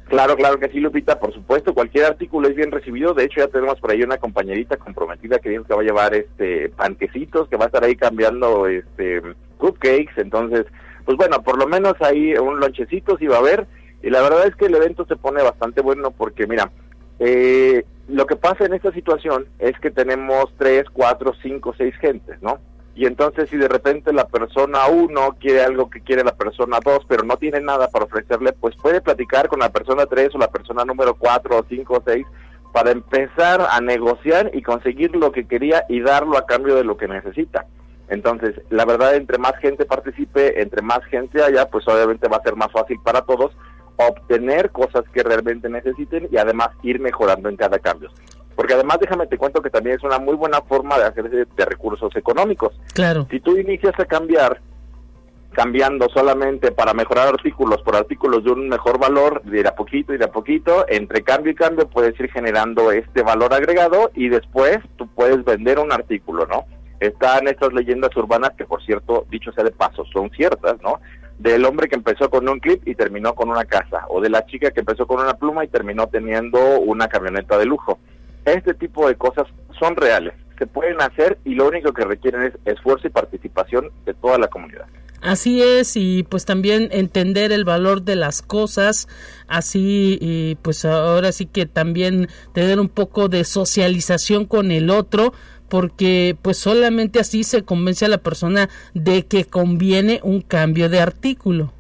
Claro, claro que sí, Lupita, por supuesto, cualquier artículo es bien recibido. De hecho, ya tenemos por ahí una compañerita comprometida que dijo que va a llevar este panquecitos, que va a estar ahí cambiando este cupcakes, entonces, pues bueno, por lo menos ahí un lonchecito sí va a haber. Y la verdad es que el evento se pone bastante bueno porque, mira, eh, lo que pasa en esta situación es que tenemos tres, cuatro, cinco, seis gentes, ¿no? Y entonces si de repente la persona uno quiere algo que quiere la persona dos, pero no tiene nada para ofrecerle, pues puede platicar con la persona tres o la persona número cuatro o cinco o seis para empezar a negociar y conseguir lo que quería y darlo a cambio de lo que necesita. Entonces, la verdad, entre más gente participe, entre más gente haya, pues obviamente va a ser más fácil para todos obtener cosas que realmente necesiten y además ir mejorando en cada cambio. Porque además déjame te cuento que también es una muy buena forma de hacerse de recursos económicos. Claro. Si tú inicias a cambiar cambiando solamente para mejorar artículos por artículos de un mejor valor, de a poquito y de a poquito, entre cambio y cambio puedes ir generando este valor agregado y después tú puedes vender un artículo, ¿no? Están estas leyendas urbanas que, por cierto, dicho sea de paso, son ciertas, ¿no? Del hombre que empezó con un clip y terminó con una casa, o de la chica que empezó con una pluma y terminó teniendo una camioneta de lujo. Este tipo de cosas son reales, se pueden hacer y lo único que requieren es esfuerzo y participación de toda la comunidad. Así es, y pues también entender el valor de las cosas, así y pues ahora sí que también tener un poco de socialización con el otro, porque pues solamente así se convence a la persona de que conviene un cambio de artículo.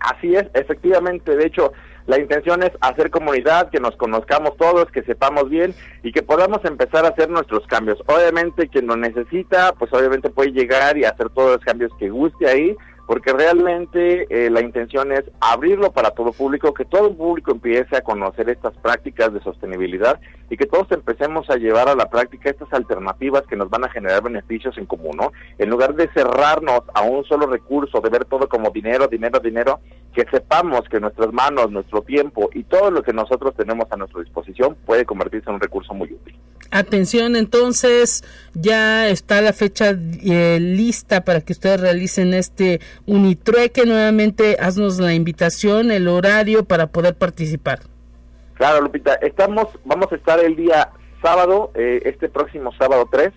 Así es, efectivamente, de hecho, la intención es hacer comunidad, que nos conozcamos todos, que sepamos bien y que podamos empezar a hacer nuestros cambios. Obviamente quien lo necesita, pues obviamente puede llegar y hacer todos los cambios que guste ahí, porque realmente eh, la intención es abrirlo para todo público, que todo el público empiece a conocer estas prácticas de sostenibilidad y que todos empecemos a llevar a la práctica estas alternativas que nos van a generar beneficios en común, ¿no? En lugar de cerrarnos a un solo recurso, de ver todo como dinero, dinero, dinero, que sepamos que nuestras manos, nuestro tiempo y todo lo que nosotros tenemos a nuestra disposición puede convertirse en un recurso muy útil. Atención, entonces ya está la fecha eh, lista para que ustedes realicen este Unitrueque. Nuevamente, haznos la invitación, el horario para poder participar. Claro, Lupita, estamos, vamos a estar el día sábado, eh, este próximo sábado 3,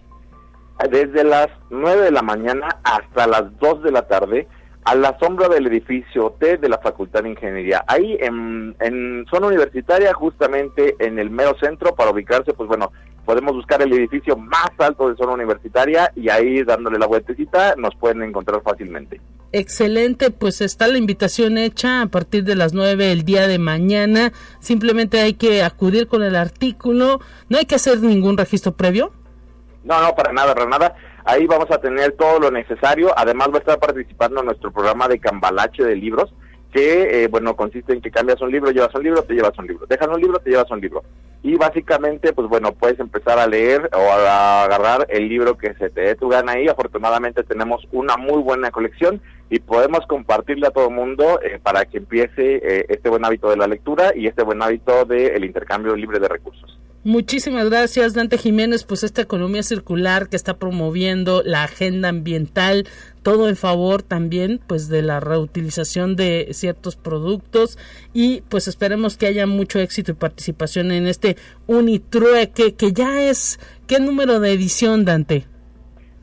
desde las 9 de la mañana hasta las 2 de la tarde, a la sombra del edificio T de la Facultad de Ingeniería. Ahí en, en zona universitaria, justamente en el mero centro, para ubicarse, pues bueno, podemos buscar el edificio más alto de zona universitaria y ahí dándole la vueltecita nos pueden encontrar fácilmente. Excelente, pues está la invitación hecha a partir de las 9 el día de mañana. Simplemente hay que acudir con el artículo. No hay que hacer ningún registro previo. No, no, para nada, para nada. Ahí vamos a tener todo lo necesario. Además va a estar participando nuestro programa de cambalache de libros que, eh, bueno, consiste en que cambias un libro, llevas un libro, te llevas un libro. Dejas un libro, te llevas un libro. Y básicamente, pues bueno, puedes empezar a leer o a agarrar el libro que se te dé tu gana ahí. Afortunadamente tenemos una muy buena colección y podemos compartirle a todo el mundo eh, para que empiece eh, este buen hábito de la lectura y este buen hábito del intercambio libre de recursos. Muchísimas gracias, Dante Jiménez. Pues esta economía circular que está promoviendo la agenda ambiental, todo en favor también, pues de la reutilización de ciertos productos y pues esperemos que haya mucho éxito y participación en este Unitrueque que ya es qué número de edición, Dante.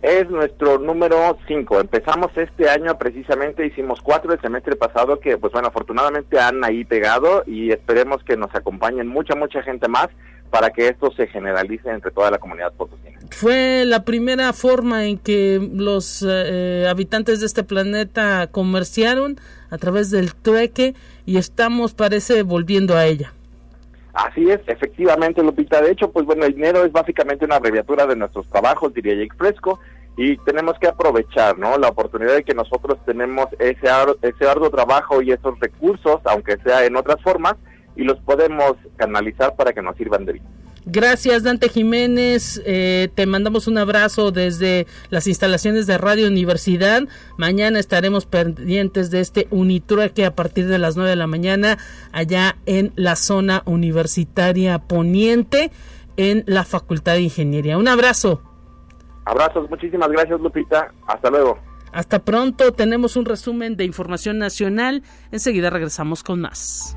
Es nuestro número 5. Empezamos este año precisamente, hicimos cuatro el semestre pasado que, pues bueno, afortunadamente han ahí pegado y esperemos que nos acompañen mucha, mucha gente más para que esto se generalice entre toda la comunidad potosina. Fue la primera forma en que los eh, habitantes de este planeta comerciaron a través del trueque y estamos, parece, volviendo a ella. Así es, efectivamente, Lupita. De hecho, pues bueno, el dinero es básicamente una abreviatura de nuestros trabajos, diría Jake Fresco, y tenemos que aprovechar ¿no? la oportunidad de que nosotros tenemos ese, ese arduo trabajo y esos recursos, aunque sea en otras formas, y los podemos canalizar para que nos sirvan de bien. Gracias, Dante Jiménez. Eh, te mandamos un abrazo desde las instalaciones de Radio Universidad. Mañana estaremos pendientes de este Unitrueque a partir de las 9 de la mañana allá en la zona universitaria poniente en la Facultad de Ingeniería. Un abrazo. Abrazos, muchísimas gracias Lupita. Hasta luego. Hasta pronto, tenemos un resumen de información nacional. Enseguida regresamos con más.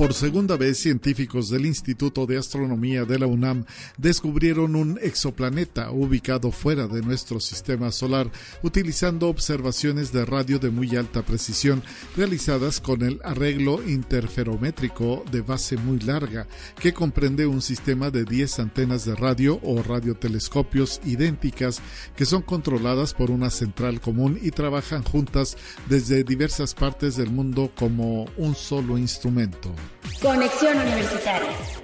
Por segunda vez, científicos del Instituto de Astronomía de la UNAM descubrieron un exoplaneta ubicado fuera de nuestro sistema solar utilizando observaciones de radio de muy alta precisión realizadas con el arreglo interferométrico de base muy larga, que comprende un sistema de 10 antenas de radio o radiotelescopios idénticas que son controladas por una central común y trabajan juntas desde diversas partes del mundo como un solo instrumento. Conexión Universitaria.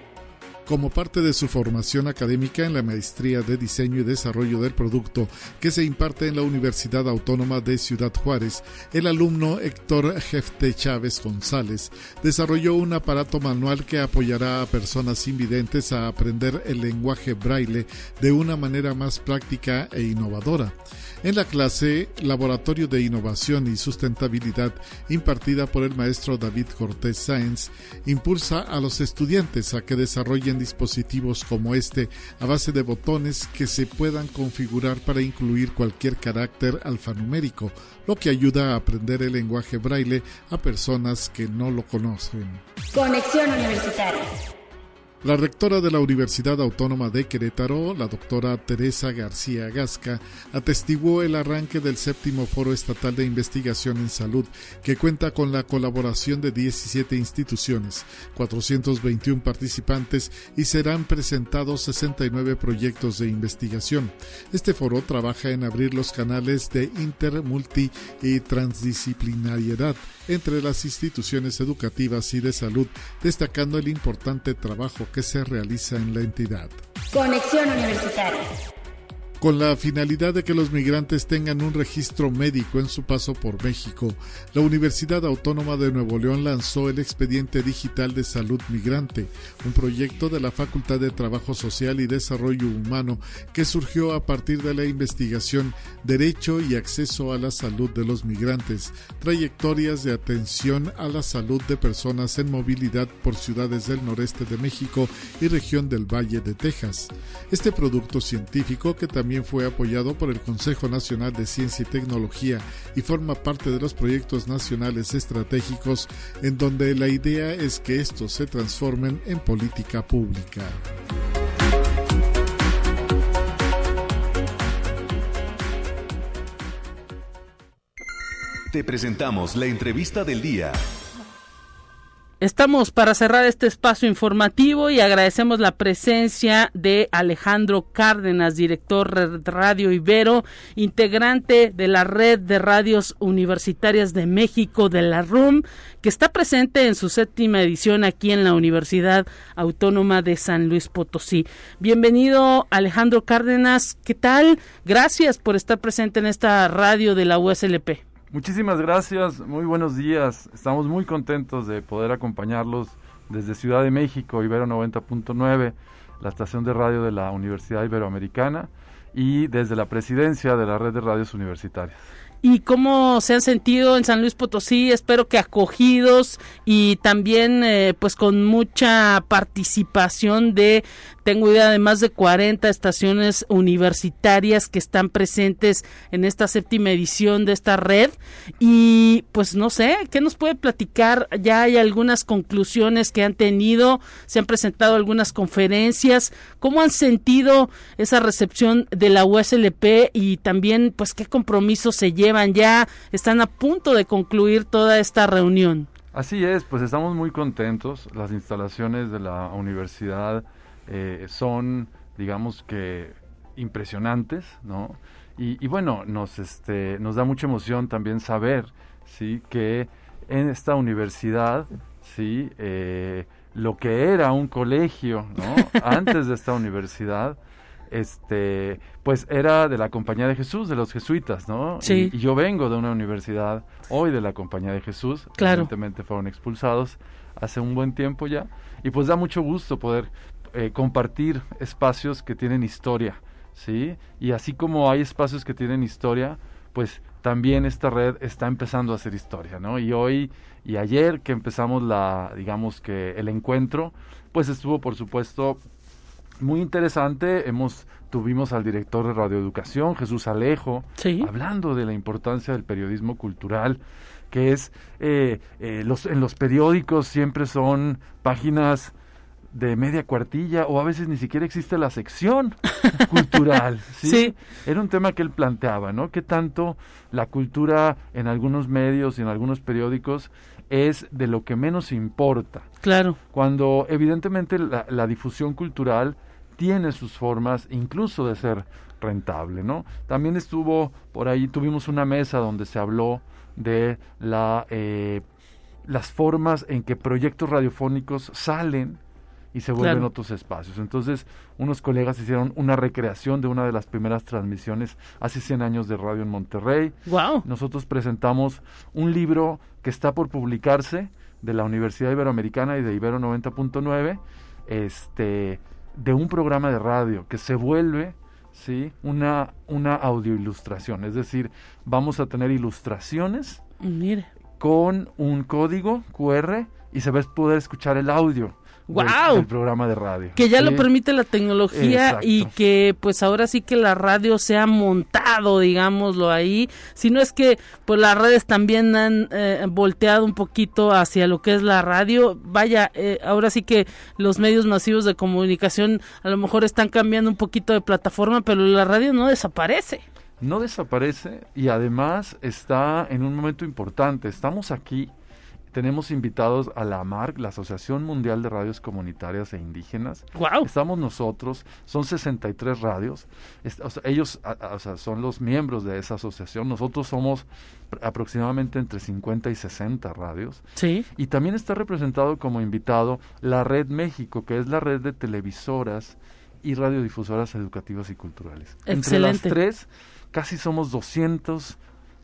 Como parte de su formación académica en la Maestría de Diseño y Desarrollo del Producto que se imparte en la Universidad Autónoma de Ciudad Juárez, el alumno Héctor Jefte Chávez González desarrolló un aparato manual que apoyará a personas invidentes a aprender el lenguaje braille de una manera más práctica e innovadora. En la clase Laboratorio de Innovación y Sustentabilidad, impartida por el maestro David Cortés Sáenz, impulsa a los estudiantes a que desarrollen dispositivos como este a base de botones que se puedan configurar para incluir cualquier carácter alfanumérico, lo que ayuda a aprender el lenguaje braille a personas que no lo conocen. Conexión Universitaria. La rectora de la Universidad Autónoma de Querétaro, la doctora Teresa García Gasca, atestiguó el arranque del séptimo Foro Estatal de Investigación en Salud, que cuenta con la colaboración de 17 instituciones, 421 participantes y serán presentados 69 proyectos de investigación. Este foro trabaja en abrir los canales de inter, multi y transdisciplinariedad entre las instituciones educativas y de salud, destacando el importante trabajo que se realiza en la entidad. Conexión Universitaria con la finalidad de que los migrantes tengan un registro médico en su paso por México, la Universidad Autónoma de Nuevo León lanzó el Expediente Digital de Salud Migrante, un proyecto de la Facultad de Trabajo Social y Desarrollo Humano que surgió a partir de la investigación Derecho y Acceso a la Salud de los Migrantes, trayectorias de atención a la salud de personas en movilidad por ciudades del noreste de México y región del Valle de Texas. Este producto científico que también también fue apoyado por el Consejo Nacional de Ciencia y Tecnología y forma parte de los proyectos nacionales estratégicos en donde la idea es que estos se transformen en política pública. Te presentamos la entrevista del día. Estamos para cerrar este espacio informativo y agradecemos la presencia de Alejandro Cárdenas, director de Radio Ibero, integrante de la Red de Radios Universitarias de México de la RUM, que está presente en su séptima edición aquí en la Universidad Autónoma de San Luis Potosí. Bienvenido Alejandro Cárdenas, ¿qué tal? Gracias por estar presente en esta radio de la USLP. Muchísimas gracias, muy buenos días. Estamos muy contentos de poder acompañarlos desde Ciudad de México, Ibero 90.9, la estación de radio de la Universidad Iberoamericana y desde la presidencia de la red de radios universitarias y cómo se han sentido en San Luis Potosí, espero que acogidos y también eh, pues con mucha participación de tengo idea de más de 40 estaciones universitarias que están presentes en esta séptima edición de esta red. Y pues no sé, ¿qué nos puede platicar? Ya hay algunas conclusiones que han tenido, se han presentado algunas conferencias. ¿Cómo han sentido esa recepción de la USLP y también pues qué compromisos se llevan ya? Están a punto de concluir toda esta reunión. Así es, pues estamos muy contentos. Las instalaciones de la universidad eh, son, digamos que, impresionantes, ¿no? Y, y, bueno, nos, este, nos da mucha emoción también saber, ¿sí? Que en esta universidad, ¿sí? Eh, lo que era un colegio, ¿no? [laughs] Antes de esta universidad, este, pues era de la Compañía de Jesús, de los jesuitas, ¿no? Sí. Y, y yo vengo de una universidad hoy de la Compañía de Jesús, Claro. recientemente fueron expulsados hace un buen tiempo ya, y pues da mucho gusto poder eh, compartir espacios que tienen historia, ¿sí? Y así como hay espacios que tienen historia, pues también esta red está empezando a hacer historia, ¿no? Y hoy y ayer que empezamos la, digamos que el encuentro, pues estuvo por supuesto muy interesante. Hemos tuvimos al director de radioeducación, Jesús Alejo, Sí. hablando de la importancia del periodismo cultural, que es eh, eh, los en los periódicos siempre son páginas de media cuartilla o a veces ni siquiera existe la sección [laughs] cultural. ¿sí? Sí. Era un tema que él planteaba, ¿no? Que tanto la cultura en algunos medios y en algunos periódicos es de lo que menos importa. Claro. Cuando evidentemente la, la difusión cultural tiene sus formas incluso de ser rentable, ¿no? También estuvo por ahí, tuvimos una mesa donde se habló de la, eh, las formas en que proyectos radiofónicos salen y se vuelven Claro. otros espacios. Entonces, unos colegas hicieron una recreación de una de las primeras transmisiones hace 100 años de radio en Monterrey. Wow. Nosotros presentamos un libro que está por publicarse de la Universidad Iberoamericana y de Ibero 90.9, este, de un programa de radio que se vuelve ¿sí? una, una audioilustración. Es decir, vamos a tener ilustraciones con un código QR y se va a poder escuchar el audio del- ¡Guau! del, programa de radio. que ya ¿sí? lo permite la tecnología Exacto. y que pues ahora sí que la radio se ha montado, digámoslo ahí, si no es que pues las redes también han eh, volteado un poquito hacia lo que es la radio, vaya, eh, ahora sí que los medios masivos de comunicación a lo mejor están cambiando un poquito de plataforma, pero la radio no desaparece. no desaparece y además está en un momento importante. Estamos aquí, tenemos invitados a la AMARC, la Asociación Mundial de Radios Comunitarias e Indígenas. Wow. Estamos nosotros, son 63 radios, est- o sea, ellos a- a- o sea, son los miembros de esa asociación, nosotros somos pr- aproximadamente entre 50 y 60 radios. Sí. Y también está representado como invitado la Red México, que es la red de televisoras y radiodifusoras educativas y culturales. Entre las Excelente. tres, casi somos 200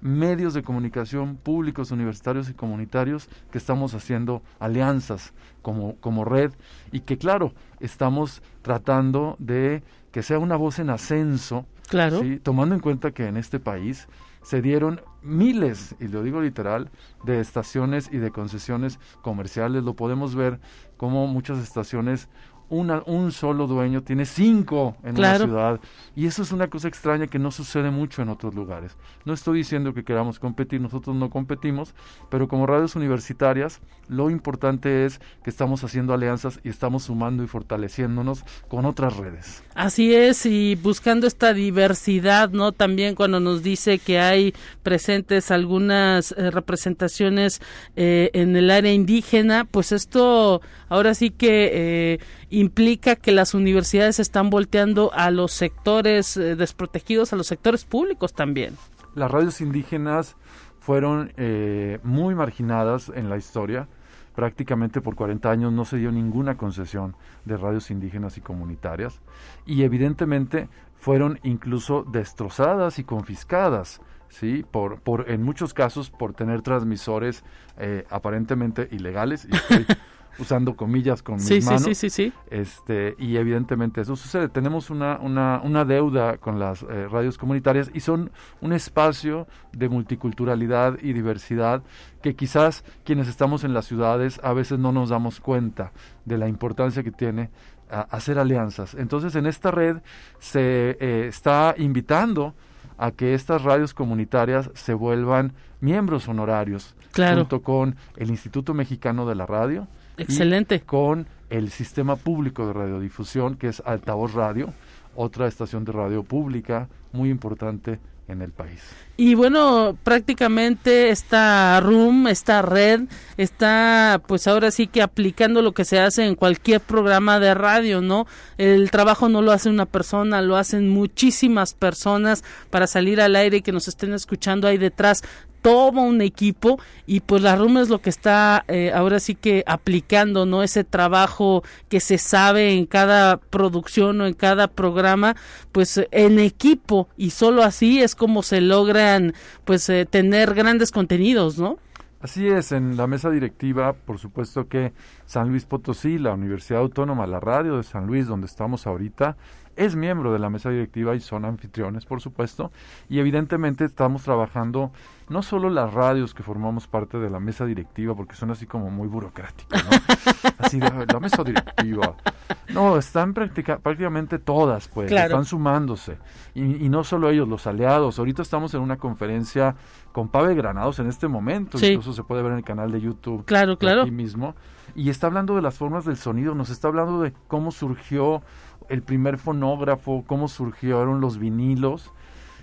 medios de comunicación públicos, universitarios y comunitarios que estamos haciendo alianzas como, como red y que claro, estamos tratando de que sea una voz en ascenso, Claro. ¿sí? tomando en cuenta que en este país se dieron miles, y lo digo literal, de estaciones y de concesiones comerciales. Lo podemos ver como muchas estaciones, una, un solo dueño tiene cinco en Claro. una ciudad. Y eso es una cosa extraña que no sucede mucho en otros lugares. No estoy diciendo que queramos competir, nosotros no competimos, pero como radios universitarias, lo importante es que estamos haciendo alianzas y estamos sumando y fortaleciéndonos con otras redes. Así es, y buscando esta diversidad, ¿no? También cuando nos dice que hay presentes algunas eh, representaciones eh, en el área indígena, pues esto ahora sí que eh, implica que las universidades están volteando a los sectores eh, desprotegidos, a los sectores públicos también. Las radios indígenas fueron eh, muy marginadas en la historia. Prácticamente por 40 años no se dio ninguna concesión de radios indígenas y comunitarias. Y evidentemente fueron incluso destrozadas y confiscadas. ¿sí? Por, por, en muchos casos por tener transmisores eh, aparentemente ilegales. Usando comillas con Sí, mis sí, manos. sí, sí, sí. Este, y evidentemente eso sucede. Tenemos una, una, una deuda con las eh, radios comunitarias y son un espacio de multiculturalidad y diversidad que quizás quienes estamos en las ciudades a veces no nos damos cuenta de la importancia que tiene a- hacer alianzas. Entonces en esta red se eh, está invitando a que estas radios comunitarias se vuelvan miembros honorarios Claro. junto con el Instituto Mexicano de la Radio y Excelente. con el sistema público de radiodifusión que es Altavoz Radio otra estación de radio pública muy importante en el país. Y bueno, prácticamente esta room, esta red, está pues ahora sí que aplicando lo que se hace en cualquier programa de radio, ¿no? El trabajo no lo hace una persona, lo hacen muchísimas personas para salir al aire y que nos estén escuchando ahí detrás todo un equipo y pues la RUM es lo que está eh, ahora sí que aplicando, ¿no? Ese trabajo que se sabe en cada producción o en cada programa, pues en equipo y solo así es como se logran pues eh, tener grandes contenidos, ¿no? Así es, en la mesa directiva, por supuesto que San Luis Potosí, la Universidad Autónoma, la radio de San Luis, donde estamos ahorita, es miembro de la mesa directiva y son anfitriones, por supuesto, y evidentemente estamos trabajando no solo las radios que formamos parte de la mesa directiva, porque son así como muy burocráticas, ¿no? [laughs] así de la mesa directiva. No, están prácticamente todas, pues, están sumándose. Y, y, no solo ellos, los aliados. Ahorita estamos en una conferencia con Pavel Granados en este momento, incluso se puede ver en el canal de YouTube. Claro, claro. Aquí mismo. Y está hablando de las formas del sonido, nos está hablando de cómo surgió el primer fonógrafo, cómo surgieron los vinilos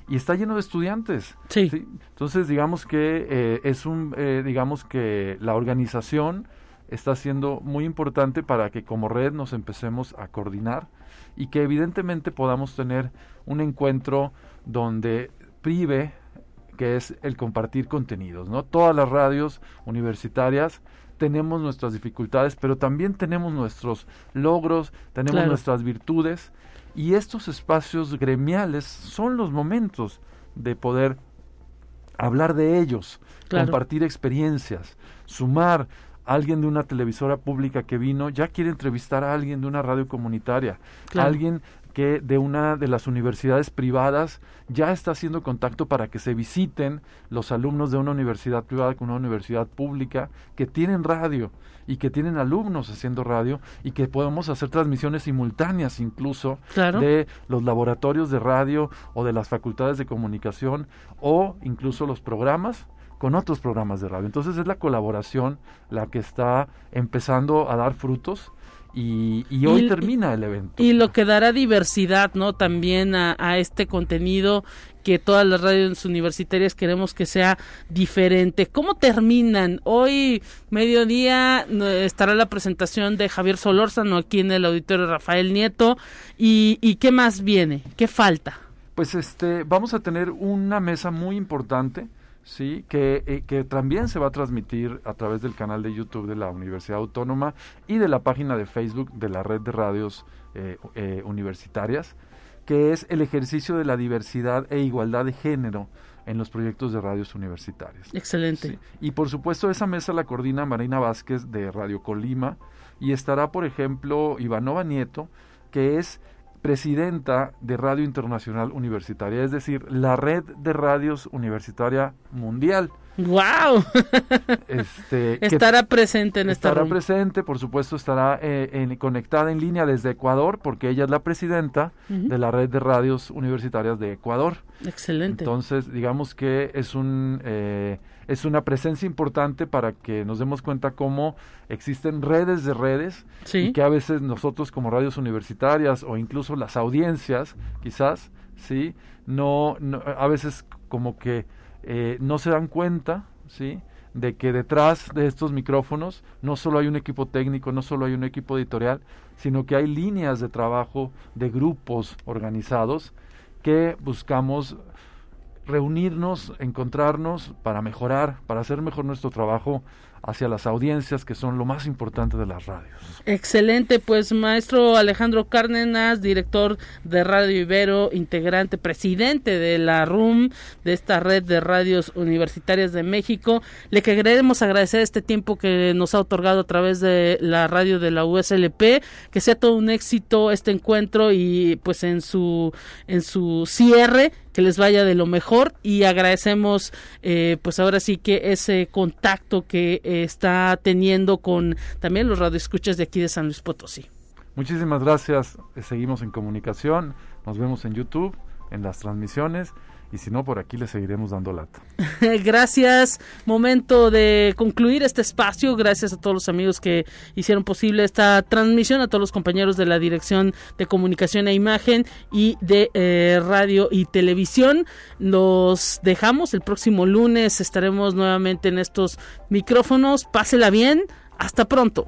y está lleno de estudiantes. Sí. Entonces, digamos que eh, es un, eh, digamos que la organización está siendo muy importante para que como red nos empecemos a coordinar y que evidentemente podamos tener un encuentro donde prive que es el compartir contenidos, ¿no? Todas las radios universitarias tenemos nuestras dificultades, pero también tenemos nuestros logros, tenemos nuestras virtudes y estos espacios gremiales son los momentos de poder hablar de ellos, compartir experiencias, sumar. A alguien de una televisora pública que vino, ya quiere entrevistar a alguien de una radio comunitaria, alguien que de una de las universidades privadas ya está haciendo contacto para que se visiten los alumnos de una universidad privada con una universidad pública que tienen radio y que tienen alumnos haciendo radio y que podemos hacer transmisiones simultáneas incluso de los laboratorios de radio o de las facultades de comunicación o incluso los programas con otros programas de radio. Entonces es la colaboración la que está empezando a dar frutos y, hoy termina el evento. Y lo que dará diversidad, ¿no? También a, este contenido que todas las radios universitarias queremos que sea diferente. ¿Cómo terminan? Hoy, mediodía, estará la presentación de Javier Solórzano aquí en el auditorio Rafael Nieto. ¿Y, y qué más viene? ¿Qué falta? Pues este, vamos a tener una mesa muy importante sí, que, eh, que también se va a transmitir a través del canal de YouTube de la Universidad Autónoma y de la página de Facebook de la red de radios eh, eh, universitarias, que es el ejercicio de la diversidad e igualdad de género en los proyectos de radios universitarias. Excelente. Y por supuesto esa mesa la coordina Marina Vázquez de Radio Colima y estará, por ejemplo, Ivanova Nieto, que es presidenta de Radio Internacional Universitaria, es decir, la red de radios universitaria mundial. ¡Wow! Este, [laughs] estará presente en esta Estará presente, por supuesto, estará eh, conectada en línea desde Ecuador, porque ella es la presidenta de la red de radios universitarias de Ecuador. Excelente. Entonces, digamos que es un... Eh, es una presencia importante para que nos demos cuenta cómo existen redes de redes y que a veces nosotros como radios universitarias o incluso las audiencias quizás sí no, a veces como que eh, no se dan cuenta sí de que detrás de estos micrófonos no solo hay un equipo técnico, no solo hay un equipo editorial, sino que hay líneas de trabajo de grupos organizados que buscamos reunirnos, encontrarnos para mejorar, para hacer mejor nuestro trabajo hacia las audiencias que son lo más importante de las radios. Excelente, pues maestro Alejandro Cárdenas, director de Radio Ibero, integrante, presidente de la RUM, de esta red de radios universitarias de México, le queremos agradecer este tiempo que nos ha otorgado a través de la radio de la USLP, que sea todo un éxito este encuentro y pues en su en su cierre que les vaya de lo mejor y agradecemos eh, pues ahora sí que ese contacto que está teniendo con también los radioescuchas de aquí de San Luis Potosí. Muchísimas gracias, seguimos en comunicación, nos vemos en YouTube, en las transmisiones y si no, por aquí le seguiremos dando lata. [laughs] Gracias. Momento de concluir este espacio. Gracias a todos los amigos que hicieron posible esta transmisión, a todos los compañeros de la Dirección de Comunicación e Imagen y de eh, Radio y Televisión. Los dejamos. El próximo lunes estaremos nuevamente en estos micrófonos. Pásela bien. Hasta pronto.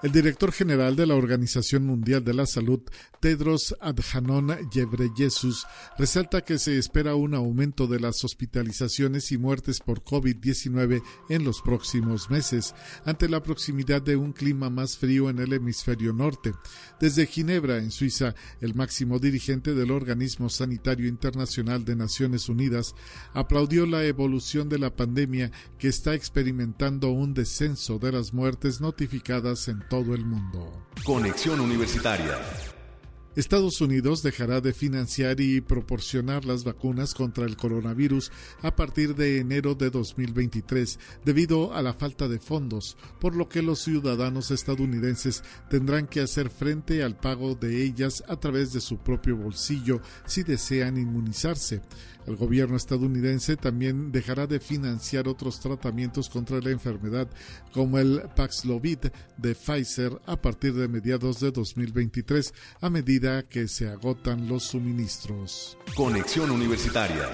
El director general de la Organización Mundial de la Salud, Tedros Adhanom Ghebreyesus, resalta que se espera un aumento de las hospitalizaciones y muertes por COVID-19 en los próximos meses, ante la proximidad de un clima más frío en el hemisferio norte. Desde Ginebra, en Suiza, el máximo dirigente del Organismo Sanitario Internacional de Naciones Unidas aplaudió la evolución de la pandemia que está experimentando un descenso de las muertes notificadas en todo el mundo. Conexión Universitaria. Estados Unidos dejará de financiar y proporcionar las vacunas contra el coronavirus a partir de enero de 2023 debido a la falta de fondos, por lo que los ciudadanos estadounidenses tendrán que hacer frente al pago de ellas a través de su propio bolsillo si desean inmunizarse. El gobierno estadounidense también dejará de financiar otros tratamientos contra la enfermedad, como el Paxlovid de Pfizer, a partir de mediados de 2023, a medida que se agotan los suministros. Conexión Universitaria.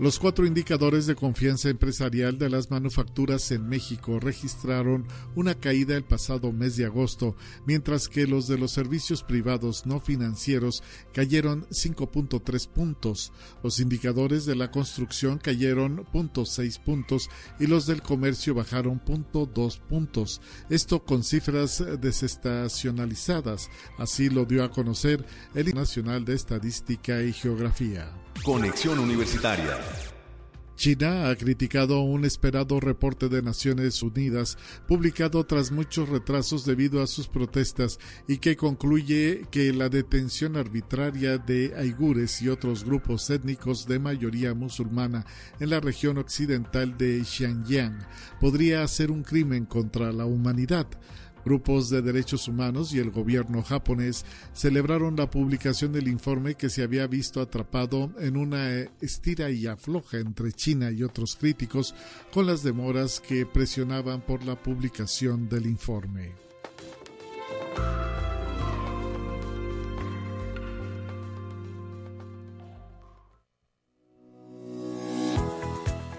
Los cuatro indicadores de confianza empresarial de las manufacturas en México registraron una caída el pasado mes de agosto, mientras que los de los servicios privados no financieros cayeron 5.3 puntos. Los indicadores de la construcción cayeron 0.6 puntos y los del comercio bajaron 0.2 puntos. Esto con cifras desestacionalizadas. Así lo dio a conocer el Nacional de Estadística y Geografía. Conexión Universitaria. China ha criticado un esperado reporte de Naciones Unidas publicado tras muchos retrasos debido a sus protestas y que concluye que la detención arbitraria de aigures y otros grupos étnicos de mayoría musulmana en la región occidental de Xinjiang podría ser un crimen contra la humanidad. Grupos de derechos humanos y el gobierno japonés celebraron la publicación del informe que se había visto atrapado en una estira y afloja entre China y otros críticos con las demoras que presionaban por la publicación del informe.